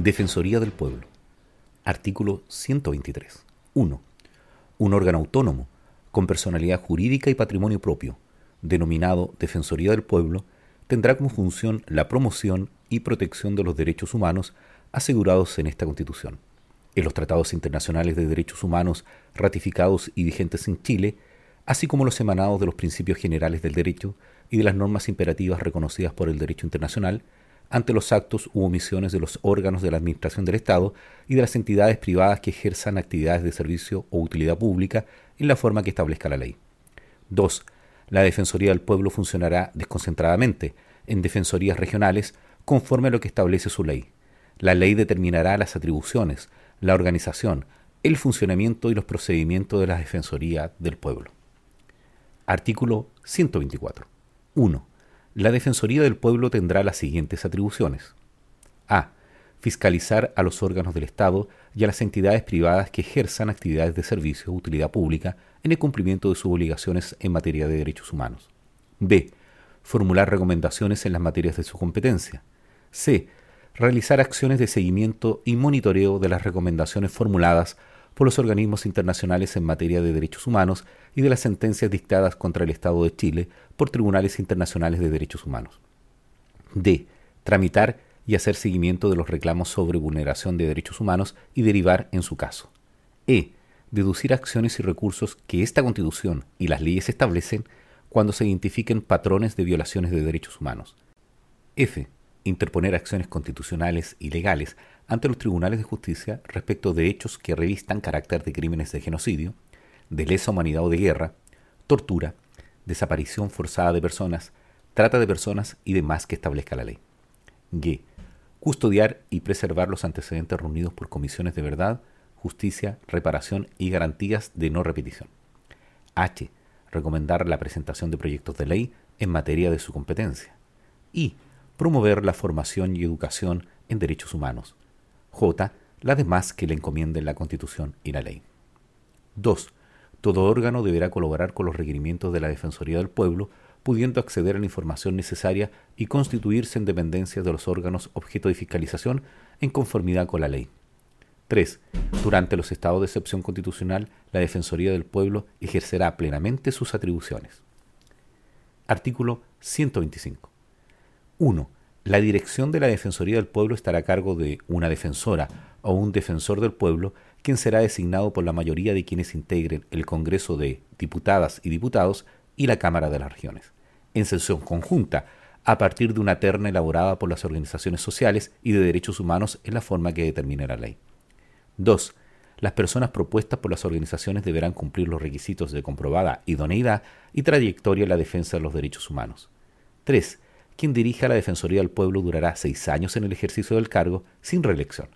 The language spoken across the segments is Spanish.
Defensoría del Pueblo. Artículo 123. 1. Un órgano autónomo, con personalidad jurídica y patrimonio propio, denominado Defensoría del Pueblo, tendrá como función la promoción y protección de los derechos humanos asegurados en esta Constitución. En los tratados internacionales de derechos humanos ratificados y vigentes en Chile, así como los emanados de los principios generales del derecho y de las normas imperativas reconocidas por el derecho internacional, ante los actos u omisiones de los órganos de la Administración del Estado y de las entidades privadas que ejerzan actividades de servicio o utilidad pública en la forma que establezca la ley. 2. La Defensoría del Pueblo funcionará desconcentradamente en defensorías regionales conforme a lo que establece su ley. La ley determinará las atribuciones, la organización, el funcionamiento y los procedimientos de la Defensoría del Pueblo. Artículo 124. 1 la Defensoría del Pueblo tendrá las siguientes atribuciones. A. Fiscalizar a los órganos del Estado y a las entidades privadas que ejerzan actividades de servicio o utilidad pública en el cumplimiento de sus obligaciones en materia de derechos humanos. B. Formular recomendaciones en las materias de su competencia. C. Realizar acciones de seguimiento y monitoreo de las recomendaciones formuladas por los organismos internacionales en materia de derechos humanos y de las sentencias dictadas contra el Estado de Chile por tribunales internacionales de derechos humanos. D. Tramitar y hacer seguimiento de los reclamos sobre vulneración de derechos humanos y derivar en su caso. E. Deducir acciones y recursos que esta Constitución y las leyes establecen cuando se identifiquen patrones de violaciones de derechos humanos. F. Interponer acciones constitucionales y legales ante los tribunales de justicia respecto de hechos que revistan carácter de crímenes de genocidio, de lesa humanidad o de guerra, tortura, desaparición forzada de personas, trata de personas y demás que establezca la ley. G. Custodiar y preservar los antecedentes reunidos por comisiones de verdad, justicia, reparación y garantías de no repetición. H. Recomendar la presentación de proyectos de ley en materia de su competencia. Y promover la formación y educación en derechos humanos, J. La demás que le encomienden la Constitución y la ley. 2. Todo órgano deberá colaborar con los requerimientos de la Defensoría del Pueblo, pudiendo acceder a la información necesaria y constituirse en dependencia de los órganos objeto de fiscalización en conformidad con la ley. 3. Durante los estados de excepción constitucional, la Defensoría del Pueblo ejercerá plenamente sus atribuciones. Artículo 125. 1. La dirección de la Defensoría del Pueblo estará a cargo de una defensora o un defensor del pueblo, quien será designado por la mayoría de quienes integren el Congreso de Diputadas y Diputados y la Cámara de las Regiones, en sesión conjunta, a partir de una terna elaborada por las organizaciones sociales y de derechos humanos en la forma que determine la ley. 2. Las personas propuestas por las organizaciones deberán cumplir los requisitos de comprobada idoneidad y trayectoria en la defensa de los derechos humanos. 3 quien dirija la Defensoría del Pueblo durará seis años en el ejercicio del cargo sin reelección.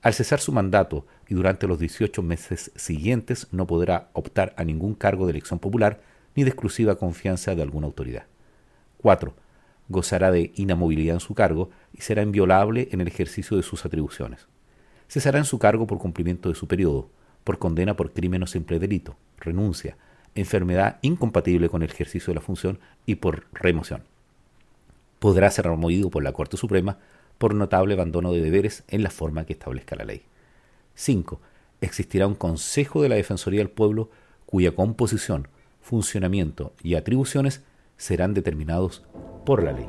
Al cesar su mandato y durante los 18 meses siguientes no podrá optar a ningún cargo de elección popular ni de exclusiva confianza de alguna autoridad. 4. Gozará de inamovilidad en su cargo y será inviolable en el ejercicio de sus atribuciones. Cesará en su cargo por cumplimiento de su periodo, por condena por crimen o simple delito, renuncia, enfermedad incompatible con el ejercicio de la función y por remoción podrá ser removido por la Corte Suprema por notable abandono de deberes en la forma que establezca la ley. 5. Existirá un Consejo de la Defensoría del Pueblo cuya composición, funcionamiento y atribuciones serán determinados por la ley.